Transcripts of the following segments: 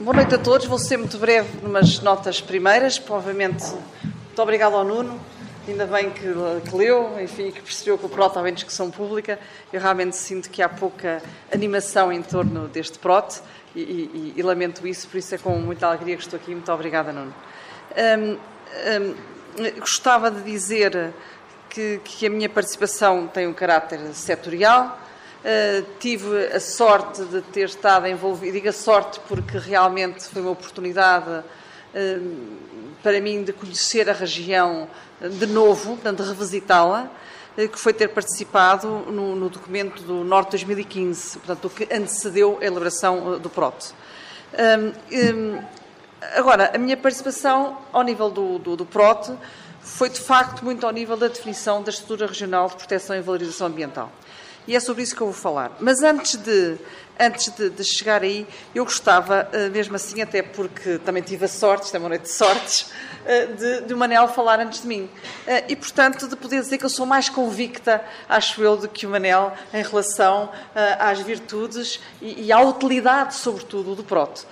Boa noite a todos. Vou ser muito breve numas notas primeiras. Obviamente, muito obrigado ao Nuno. Ainda bem que, que leu, enfim, que percebeu que o PROT há discussão pública. Eu realmente sinto que há pouca animação em torno deste PROT e, e, e lamento isso, por isso é com muita alegria que estou aqui. Muito obrigada, Nuno. Um, um, gostava de dizer que, que a minha participação tem um caráter setorial Uh, tive a sorte de ter estado envolvido, digo a sorte porque realmente foi uma oportunidade uh, para mim de conhecer a região de novo, portanto, revisitá-la, uh, que foi ter participado no, no, documento do Norte 2015, portanto, o que antecedeu a elaboração do PROT. Um, um, agora, a minha participação ao nível do, do, do PROT foi de facto muito ao nível da definição da estrutura regional de proteção e valorização ambiental e é sobre isso que eu vou falar. Mas antes de, antes de, de chegar aí, eu gostava, eh, mesmo assim, até porque também tive a sorte, isto é uma noite de sortes, eh, de, de o Manel falar antes de mim. Eh, e, portanto, de poder dizer que eu sou mais convicta, acho eu, do que o Manel em relação às virtudes e, e à utilidade, sobretudo, do Proto.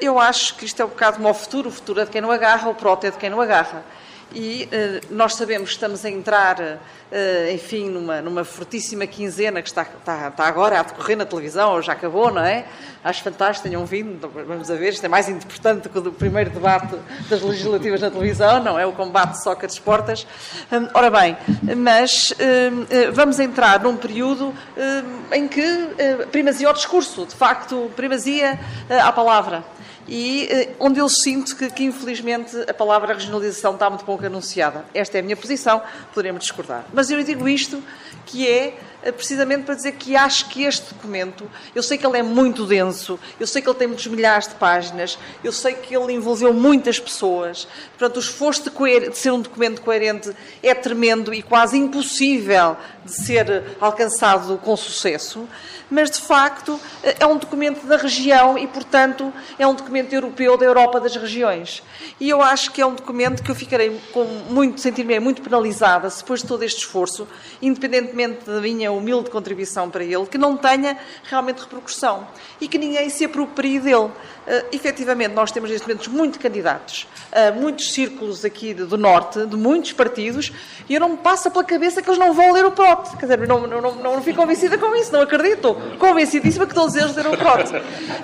Eu acho que isto é um bocado como o futuro, o futuro é de quem não agarra, o Proto é de quem não agarra e uh, nós sabemos que estamos a entrar, uh, enfim, numa, numa fortíssima quinzena que está, está, está, agora a decorrer na televisão, ou já acabou, não é? Acho fantástico, tenham vindo, então, vamos a ver, isto é mais importante que o primeiro debate das legislativas na televisão, não é? O combate Sócrates Portas. Um, ora bem, mas um, vamos entrar num período um, em que primazia ao discurso, de facto, primazia à palavra e eh, onde eu sinto que, que, infelizmente, a palavra regionalização está muito pouco anunciada. Esta é a minha posição, poderemos discordar. Mas eu digo isto, que é precisamente para dizer que acho que este documento, eu sei que ele é muito denso, eu sei que ele tem muitos milhares de páginas, eu sei que ele envolveu muitas pessoas, portanto, o esforço de, de ser um documento coerente é tremendo e quase impossível de ser alcançado com sucesso mas de facto é um documento da região e, portanto, é um documento europeu da Europa das regiões. E eu acho que é um documento que eu ficarei com muito, sentir-me muito penalizada se depois de todo este esforço, independentemente da minha humilde contribuição para ele, que não tenha realmente repercussão e que ninguém se aproprie dele. Uh, efetivamente, nós temos neste momento muitos candidatos, uh, muitos círculos aqui do Norte, de muitos partidos, e eu não me passa pela cabeça que eles não vão ler o PROT. Quer dizer, não, não, não, não fico convencida com isso, não acredito convencidíssima que todos eles deram pronto.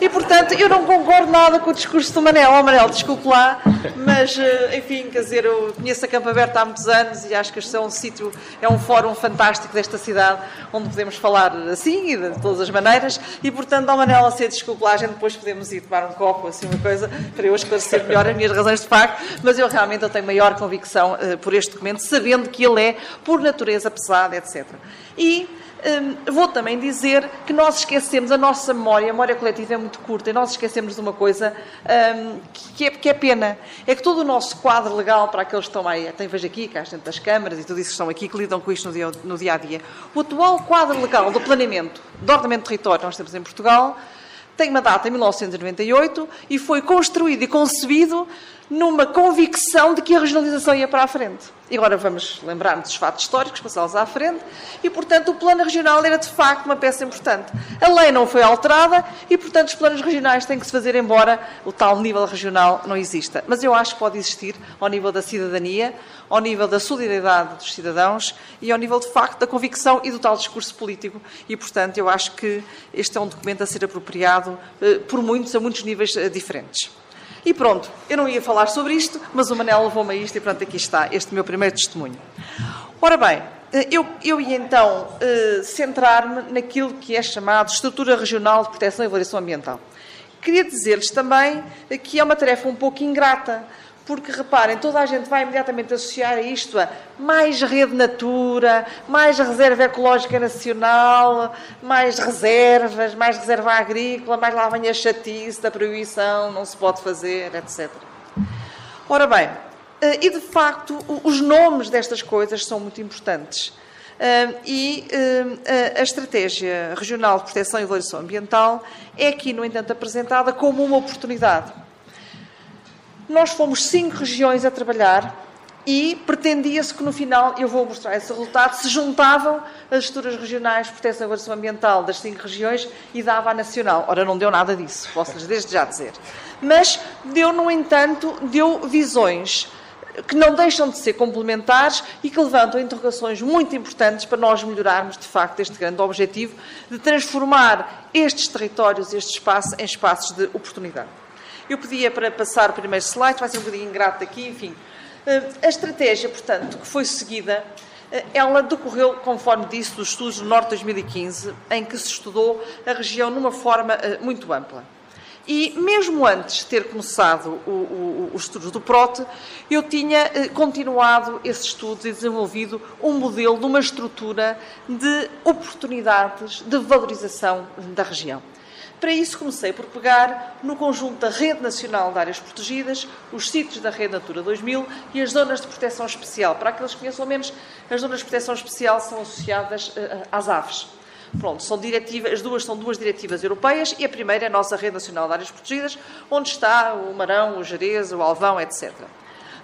E, portanto, eu não concordo nada com o discurso do Manel. Oh, Manel, desculpe lá, mas, eh, enfim, quer dizer, eu conheço a Campo Aberto há muitos anos e acho que este é um sítio, é um fórum fantástico desta cidade, onde podemos falar assim e de todas as maneiras. E, portanto, ser desculpe lá, a gente depois podemos ir tomar um copo, assim, uma coisa, para eu esclarecer melhor as minhas razões de facto, mas eu realmente eu tenho maior convicção uh, por este documento, sabendo que ele é, por natureza, pesado, etc. E Hum, vou também dizer que nós esquecemos, a nossa memória, a memória coletiva é muito curta, e nós esquecemos de uma coisa um, que, é, que, é, pena. É que todo o nosso quadro legal, para aqueles que estão aí, tem vejo aqui, cá dentro das câmaras e tudo isso que estão aqui, que lidam com isto no dia, no dia a dia, o atual quadro legal do planeamento, do ordenamento de território que nós temos em Portugal, tem uma data em 1998 e foi construído e concebido numa convicção de que a regionalização ia para a frente. E agora vamos lembrar-nos dos fatos históricos, passá-los à frente, e, portanto, o plano regional era, de facto, uma peça importante. A lei não foi alterada e, portanto, os planos regionais têm que se fazer embora o tal nível regional não exista. Mas eu acho que pode existir ao nível da cidadania, ao nível da solidariedade dos cidadãos e ao nível, de facto, da convicção e do tal discurso político. E, portanto, eu acho que este é um documento a ser apropriado eh, por muitos, a muitos níveis eh, diferentes. E pronto, eu não ia falar sobre isto, mas o Manel levou-me a isto e pronto, aqui está, este meu primeiro testemunho. Ora bem, eh, eu, eu ia então centrar-me naquilo que é chamado Estrutura Regional de Proteção e Avaliação Ambiental. Queria dizer-lhes também que é uma tarefa um pouco ingrata, porque reparem, toda a gente vai imediatamente associar isto a mais rede natura, mais reserva ecológica nacional, mais reservas, mais reserva agrícola, mais lá vem a chatice da proibição, não se pode fazer, etc. Ora bem, eh, e de facto os nomes destas coisas são muito importantes. Eh, e eh, a Estratégia Regional de Proteção e Valorização Ambiental é aqui, no entanto, apresentada como uma oportunidade nós fomos cinco regiões a trabalhar e pretendia-se que no final, eu vou mostrar esse resultado, se juntavam as estruturas regionais de proteção e ambiental das cinco regiões e dava a nacional. Ora, não deu nada disso, posso-lhes desde já dizer. Mas deu, no entanto, deu visões que não deixam de ser complementares e que levantam interrogações muito importantes para nós melhorarmos, de facto, este grande objetivo de transformar estes territórios, este espaço, em espaços de oportunidade. Eu pedia para passar o primeiro slide, vai ser um bocadinho ingrato aqui, enfim. Eh, a estratégia, portanto, que foi seguida, eh, ela decorreu, conforme disse, dos estudos do Norte 2015, em que se estudou a região numa forma eh, muito ampla. E mesmo antes de ter começado os estudos do PROT, eu tinha continuado esse estudo e desenvolvido um modelo de uma estrutura de oportunidades de valorização da região. Para isso, comecei por pegar no conjunto da Rede Nacional de Áreas Protegidas, os sítios da Rede Natura 2000 e as zonas de proteção especial. Para aqueles que conheçam menos, as zonas de proteção especial são associadas uh, às aves. Pronto, são diretivas, as duas são duas diretivas europeias e a primeira é a nossa Rede Nacional de Áreas Protegidas, onde está o Marão, o Jerez, o Alvão, etc.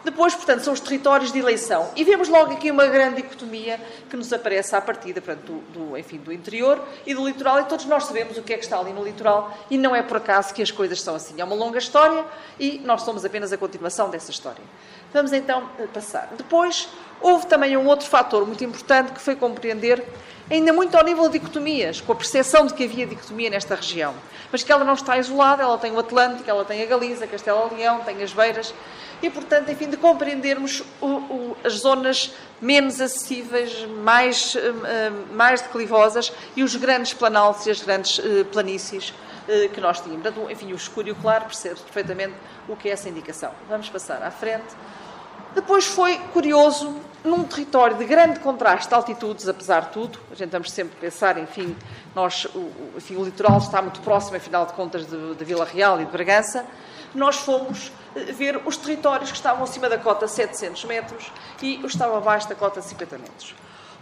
Depois, portanto, são os territórios de eleição. E vemos logo aqui uma grande dicotomia que nos aparece à partida portanto, do, do, enfim, do interior e do litoral, e todos nós sabemos o que é que está ali no litoral, e não é por acaso que as coisas são assim. É uma longa história e nós somos apenas a continuação dessa história. Vamos então eh, passar. Depois, houve também um outro fator muito importante que foi compreender, ainda muito ao nível de dicotomias, com a percepção de que havia dicotomia nesta região, mas que ela não está isolada, ela tem o Atlântico, ela tem a Galiza, Castela-Leão, tem as Beiras, e, portanto, enfim, de compreendermos o, o, as zonas menos acessíveis, mais, uh, mais declivosas e os grandes planaltos e as grandes uh, planícies uh, que nós tínhamos. Portanto, enfim, o escuro e o claro percebe perfeitamente o que é essa indicação. Vamos passar à frente. Depois foi curioso, num território de grande contraste de altitudes, apesar de tudo, a gente vamos sempre pensar, enfim, nós, o, enfim, o litoral está muito próximo, afinal de contas, de, Vila Real e de Bragança, nós fomos eh, ver os territórios que estavam acima da cota 700 metros e os que estavam abaixo da cota 50 metros.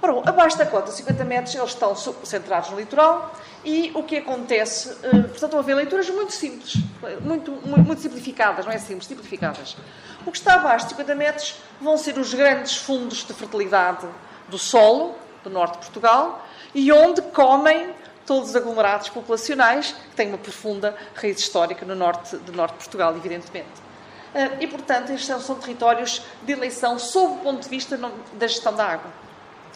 Ora, abaixo da cota 50 metros, eles estão centrados no litoral e o que acontece, eh, portanto, estão a haver leituras muito simples, muito, muito, muito, simplificadas, não é simples, simplificadas. O que está abaixo de 50 metros vão ser os grandes fundos de fertilidade do solo, do norte de Portugal, e onde comem todos os aglomerados populacionais, que têm uma profunda raiz histórica no norte, do norte de Portugal, evidentemente. Ah, e, portanto, estes são territórios de eleição sob o ponto de vista da gestão da água.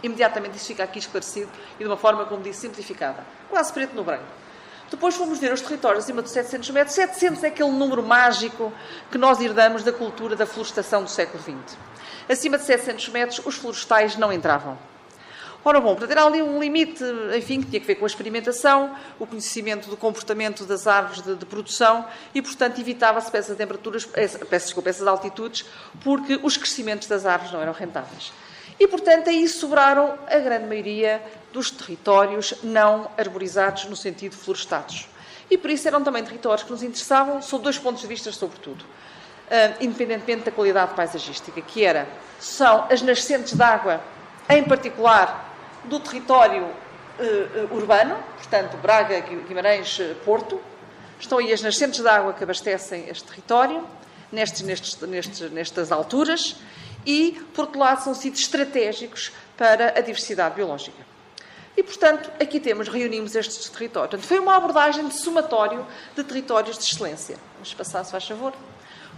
Imediatamente isso fica aqui esclarecido e de uma forma, como disse, simplificada. Quase preto no branco. Depois fomos ver os territórios acima de 700 metros. 700 é aquele número mágico que nós herdamos da cultura da florestação do século XX. Acima de 700 metros, os florestais não entravam. Ora bom, portanto, era ali um limite, enfim, que tinha que ver com a experimentação, o conhecimento do comportamento das árvores de, de produção e, portanto, evitava-se essas temperaturas, peças, desculpa, essas altitudes, porque os crescimentos das árvores não eram rentáveis. E, portanto, aí sobraram a grande maioria dos territórios não arborizados no sentido florestados. E por isso eram também territórios que nos interessavam sob dois pontos de vista, sobretudo. Uh, independentemente da qualidade paisagística, que era, são as nascentes de água, em particular do território uh, urbano, portanto, Braga, Guimarães, eh, Porto. Estão aí as nascentes de água que abastecem este território, nestes, nestes, nestes, nestas alturas, e, por outro lado, são sítios estratégicos para a diversidade biológica. E, portanto, aqui temos, reunimos estes territórios. Portanto, foi uma abordagem de somatório de territórios de excelência. Vamos passar, se faz favor.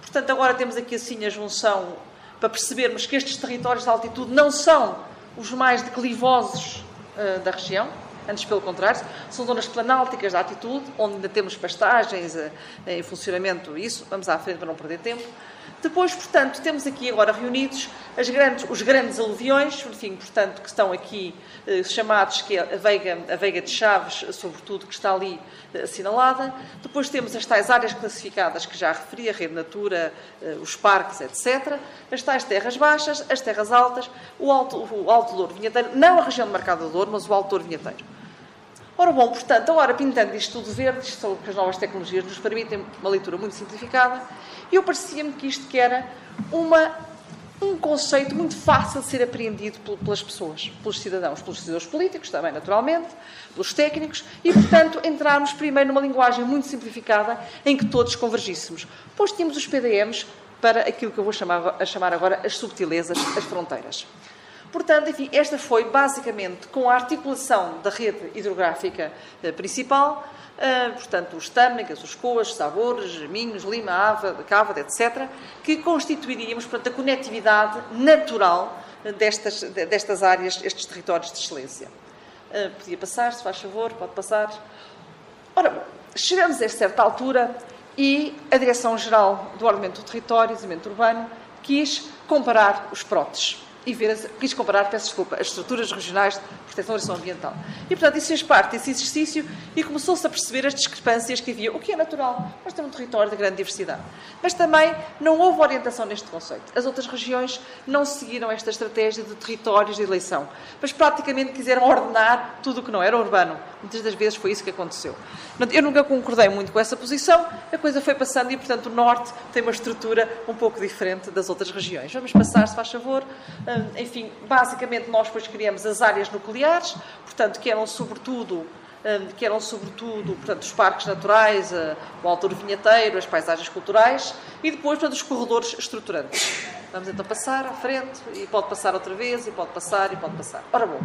Portanto, agora temos aqui assim a junção para percebermos que estes territórios de altitude não são os mais declivosos uh, da região, antes pelo contrário, são zonas planálticas da altitude, onde ainda temos pastagens uh, em funcionamento, isso, vamos à frente para não perder tempo. Depois, portanto, temos aqui agora reunidos grandes, os grandes aluviões, enfim, portanto, que estão aqui eh, chamados, que é a Veiga, a Veiga de Chaves, sobretudo, que está ali eh, assinalada. Depois temos as tais áreas classificadas que já referi, a Rede Natura, eh, os parques, etc. As tais terras baixas, as terras altas, o Alto, o alto Douro Vinheteiro, não a região de Mercado do Douro, mas o Alto Douro Vinheteiro. Ora bom, portanto, agora pintando isto tudo verde, isto são que as novas tecnologias nos permitem uma leitura muito simplificada, eu parecia-me que isto que era uma, um conceito muito fácil de ser apreendido pelas pessoas, pelos cidadãos, pelos decisores políticos também, naturalmente, pelos técnicos, e, portanto, entrarmos primeiro numa linguagem muito simplificada em que todos convergíssemos. Depois tínhamos os PDMs, para aquilo que eu vou chamar, chamar agora as subtilezas, as fronteiras. Portanto, enfim, esta foi basicamente com a articulação da rede hidrográfica eh, principal, eh, portanto, os Tâmegas, os Coas, Sabores, Minhos, Lima, Ava, Cávada, etc., que constituiríamos, portanto, a conectividade natural destas, destas áreas, estes territórios de excelência. Podia passar, se faz favor, pode passar. Ora, bom, chegamos a certa altura e a Direção-Geral do Ordenamento do Território e Desenvolvimento Urbano quis comparar os próteses e ver, quis comparar, peço desculpa, as estruturas regionais de proteção e ambiental. E, portanto, isso fez parte desse exercício e começou-se a perceber as discrepâncias que havia, o que é natural. Nós temos um território de grande diversidade. Mas também não houve orientação neste conceito. As outras regiões não seguiram esta estratégia de territórios de eleição, mas praticamente quiseram ordenar tudo o que não era urbano. Muitas das vezes foi isso que aconteceu. Eu nunca concordei muito com essa posição, a coisa foi passando e, portanto, o Norte tem uma estrutura um pouco diferente das outras regiões. Vamos passar, se faz favor. Hum, enfim, basicamente nós depois criamos as áreas nucleares, portanto, que eram sobretudo hum, que eram sobretudo portanto, os parques naturais, o Alto Vinheteiro, as paisagens culturais e depois portanto, os corredores estruturantes. Vamos então passar à frente e pode passar outra vez e pode passar e pode passar. Ora bom,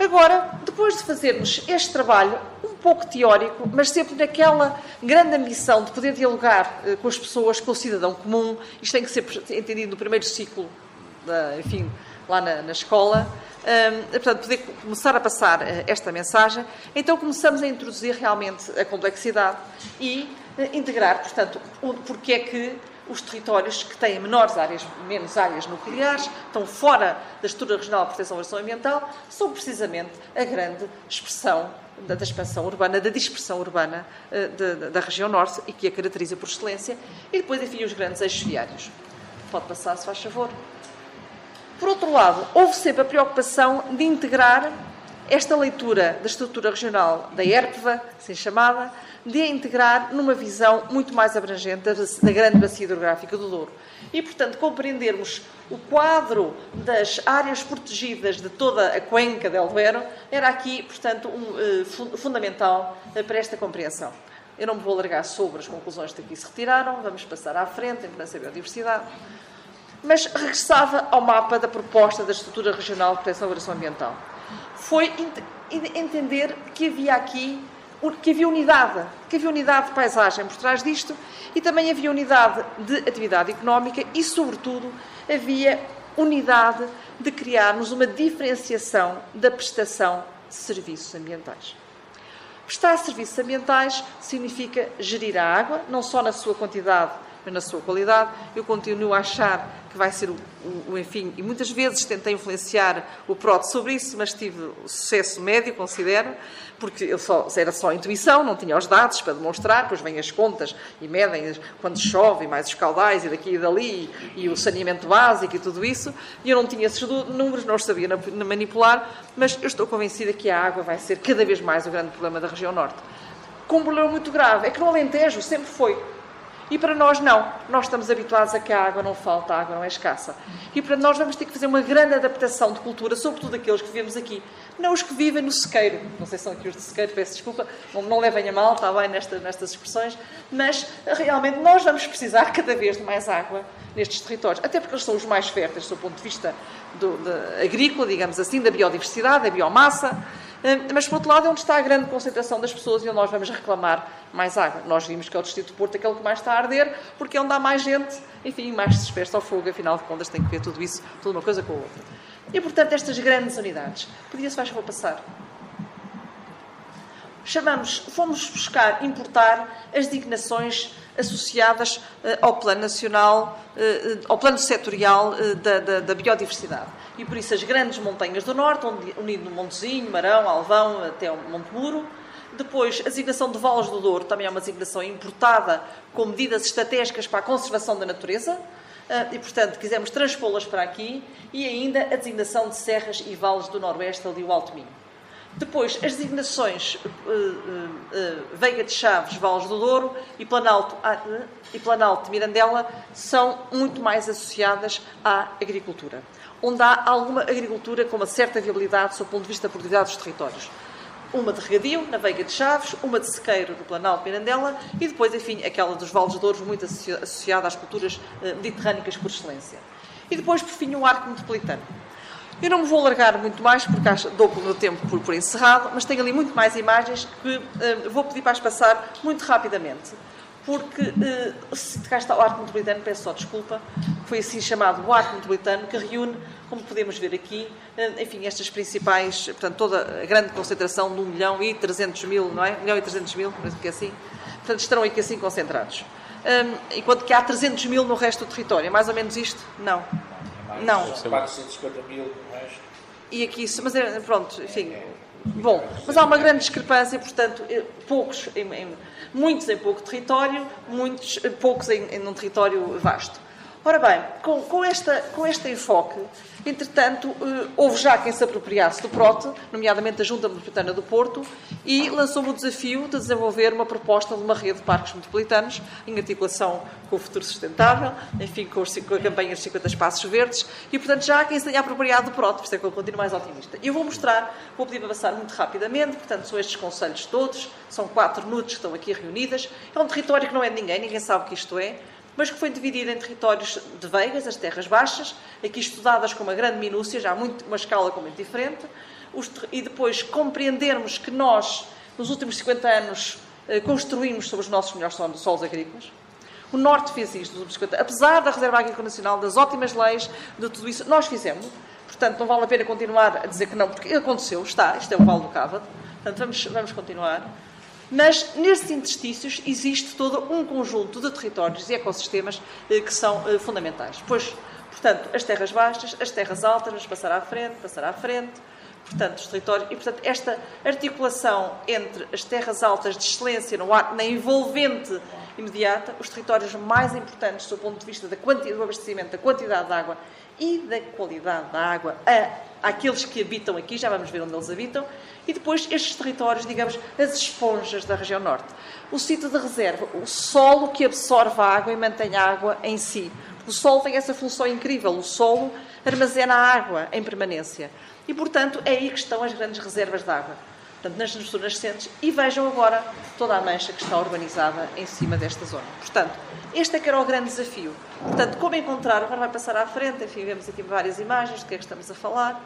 agora, depois de fazermos este trabalho um pouco teórico, mas sempre naquela grande ambição de poder dialogar com as pessoas, com o cidadão comum, isto tem que ser entendido no primeiro ciclo enfim, lá na, na escola, um, portanto, poder começar a passar uh, esta mensagem. Então começamos a introduzir realmente a complexidade e uh, integrar, portanto, o, porque é que os territórios que têm menores áreas, menos áreas nucleares, estão fora da estrutura regional de proteção e gestão ambiental, são precisamente a grande expressão da, da expansão urbana, da dispersão urbana uh, de, da região norte e que a caracteriza por excelência, e depois, enfim, os grandes eixos viários. Pode passar, se faz favor. Por outro lado, houve sempre a preocupação de integrar esta leitura da estrutura regional da ERPVA, assim chamada, de a integrar numa visão muito mais abrangente da grande bacia hidrográfica do Douro. E, portanto, compreendermos o quadro das áreas protegidas de toda a cuenca del Duero era aqui, portanto, um, uh, fundamental uh, para esta compreensão. Eu não me vou alargar sobre as conclusões que aqui se retiraram, vamos passar à frente, em da biodiversidade mas regressava ao mapa da proposta da estrutura regional de proteção e avaliação ambiental. Foi entender que havia aqui que havia unidade, que havia unidade de paisagem por trás disto e também havia unidade de atividade económica e, sobretudo, havia unidade de criarmos uma diferenciação da prestação de serviços ambientais. Prestar serviços ambientais significa gerir a água, não só na sua quantidade, mas na sua qualidade. Eu continuo a achar que vai ser o, o, o, enfim, e muitas vezes tentei influenciar o PROT sobre isso, mas tive sucesso médio, considero, porque eu só, era só intuição, não tinha os dados para demonstrar, depois vêm as contas e medem quando chove, mais os caudais e daqui e dali, e o saneamento básico e tudo isso, e eu não tinha esses números, não os sabia manipular, mas eu estou convencida que a água vai ser cada vez mais o grande problema da região norte. Com um problema muito grave, é que no Alentejo sempre foi e para nós, não. Nós estamos habituados a que a água não falta, a água não é escassa. E para nós vamos ter que fazer uma grande adaptação de cultura, sobretudo aqueles que vivemos aqui. Não os que vivem no sequeiro. Não sei se são aqui os de sequeiro, peço desculpa, não, não levem a mal, está bem nesta, nestas expressões. Mas realmente nós vamos precisar cada vez de mais água nestes territórios. Até porque eles são os mais férteis do ponto de vista do, de, agrícola, digamos assim, da biodiversidade, da biomassa. Hum, mas, por outro lado, é onde está a grande concentração das pessoas e onde nós vamos reclamar mais água. Nós vimos que é o Distrito de Porto aquele que mais está a arder, porque é onde há mais gente, enfim, mais se dispersa ao fogo. Afinal de contas, tem que ver tudo isso, toda uma coisa com a outra. E, portanto, estas grandes unidades. Podia-se, vais, vou passar. Chamamos, fomos buscar, importar as designações associadas uh, ao plano nacional, uh, ao plano setorial da, da, da biodiversidade e por isso as grandes montanhas do Norte, unido no Montezinho, Marão, Alvão, até o Monte Muro. Depois, a designação de Valos do Douro também é uma designação importada com medidas estratégicas para a conservação da natureza e, portanto, quisemos transpô-las para aqui. E ainda a designação de serras e vales do Noroeste, ali o Alto Minho. Depois, as designações uh, uh, uh, Veiga de Chaves, Vales do Douro e Planalto, e Planalto de Mirandela são muito mais associadas à agricultura onde há alguma agricultura com uma certa viabilidade sob o ponto de vista da produtividade dos territórios. uma de regadio, na Veiga de Chaves, uma de sequeiro no Planalto Mirandela e depois, enfim, aquela dos Vales de Ouros, muito associada às culturas mediterrânicas por excelência. E depois, por fim, um arco metropolitano. Eu não me vou alargar muito mais, porque acho, dou o meu tempo por, por, encerrado, mas tenho ali muito mais imagens que uh, vou pedir para as passar muito rapidamente. Porque, uh, se cá está o arco metropolitano, peço só desculpa, foi assim chamado o arco metropolitano, que reúne, como podemos ver aqui, uh, enfim, estas principais, portanto, toda a grande concentração de 1 milhão e 300 mil, não é? 1 milhão e 300 mil, parece que é assim. Portanto, estarão aqui assim concentrados. Um, enquanto que há 300 mil no resto do território. É mais ou menos isto? Não. Não. 450 mil no resto. E aqui, mas é, pronto, enfim. Bom, mas há uma grande discrepância, portanto, eh, poucos, em, em, muitos em pouco território, muitos, eh, poucos em, em um território vasto. Ora bem, com, com, esta, com este enfoque, entretanto, eh, houve já quem se apropriasse do PROTE, nomeadamente a Junta Metropolitana do Porto, e lançou-me o desafio de desenvolver uma proposta de uma rede de parques metropolitanos, em articulação com o futuro sustentável, enfim, com, os, com a campanha dos 50 espaços verdes, e, portanto, já há quem se tenha apropriado do PROTE, por isso é que eu continuo mais otimista. E eu vou mostrar, vou pedir para passar muito rapidamente, portanto, são estes conselhos todos, são quatro nudes que estão aqui reunidas, é um território que não é de ninguém, ninguém sabe o que isto é, mas que foi dividida em territórios de veigas, as terras baixas, aqui estudadas com uma grande minúcia, já muito, uma escala completamente diferente, e depois compreendermos que nós, nos últimos 50 anos, eh, construímos sobre os nossos melhores solos agrícolas. O Norte fez isto nos últimos 50 anos. Apesar da Reserva Agrícola Nacional, das ótimas leis, de tudo isso, nós fizemos. Portanto, não vale a pena continuar a dizer que não, porque aconteceu, está, isto é o Vale do Cávado. Portanto, vamos, vamos continuar. Mas nesses interstícios existe todo um conjunto de territórios e ecossistemas eh, que são eh, fundamentais. Pois, portanto, as terras baixas, as terras altas, vamos passar à frente, passar à frente, portanto, os territórios. E, portanto, esta articulação entre as terras altas de excelência no ar, na envolvente imediata, os territórios mais importantes do ponto de vista da quantidade, do abastecimento, da quantidade de água e da qualidade da água a, àqueles que habitam aqui, já vamos ver onde eles habitam, e depois estes territórios, digamos, as esponjas da região norte. O sítio de reserva, o solo que absorve a água e mantém a água em si. O solo tem essa função incrível, o solo armazena a água em permanência. E, portanto, é aí que estão as grandes reservas de água. Portanto, nas zonas nascentes. E vejam agora toda a mancha que está urbanizada em cima desta zona. Portanto, este é que era o grande desafio. Portanto, como encontrar, agora vai passar à frente, enfim, vemos aqui várias imagens do que é que estamos a falar.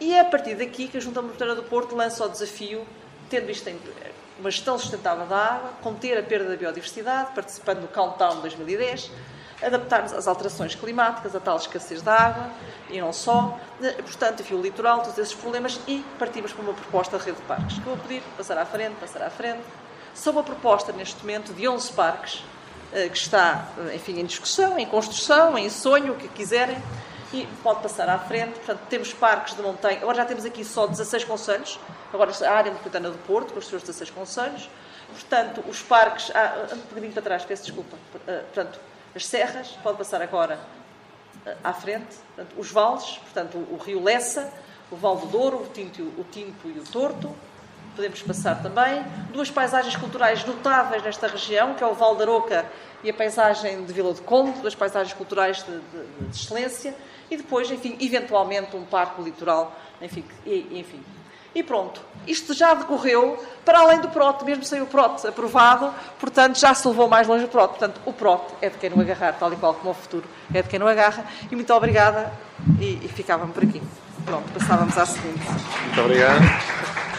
E é a partir daqui que a Junta Metropolitana do Porto lança o desafio, tendo isto em uma gestão sustentável da água, conter a perda da biodiversidade, participando no Countdown 2010, adaptarmos às alterações climáticas, a tal escassez da água, e não só, portanto, enfim, o litoral, todos esses problemas, e partimos para uma proposta de rede de parques, que vou pedir, passar à frente, passar à frente. São uma proposta, neste momento, de 11 parques, eh, que está, eh, enfim, em discussão, em construção, em sonho, o que quiserem, e pode passar à frente. Portanto, temos parques de montanha. Agora já temos aqui só 16 conselhos. Agora a área metropolitana do Porto, com os seus 16 conselhos. Portanto, os parques. Ah, um bocadinho para trás, peço desculpa. Ah, portanto, as serras, pode passar agora ah, à frente. Portanto, os vales, portanto, o, rio Lessa, o Val do Douro, o Tinto, o Tinto e o Torto. Podemos passar também. Duas paisagens culturais notáveis nesta região, que é o Val da Aroca e a paisagem de Vila de Conde, duas paisagens culturais de, de, de excelência e depois, enfim, eventualmente um parque litoral, enfim, e, enfim. E pronto, isto já decorreu para além do PROT, mesmo sem o PROT aprovado, portanto já se levou mais longe o PROT. Portanto, o PROT é de quem não agarrar, tal e qual como o futuro é de quem não agarra. E muito obrigada e, e ficávamos por aqui. Pronto, passávamos à seguinte. Muito obrigado.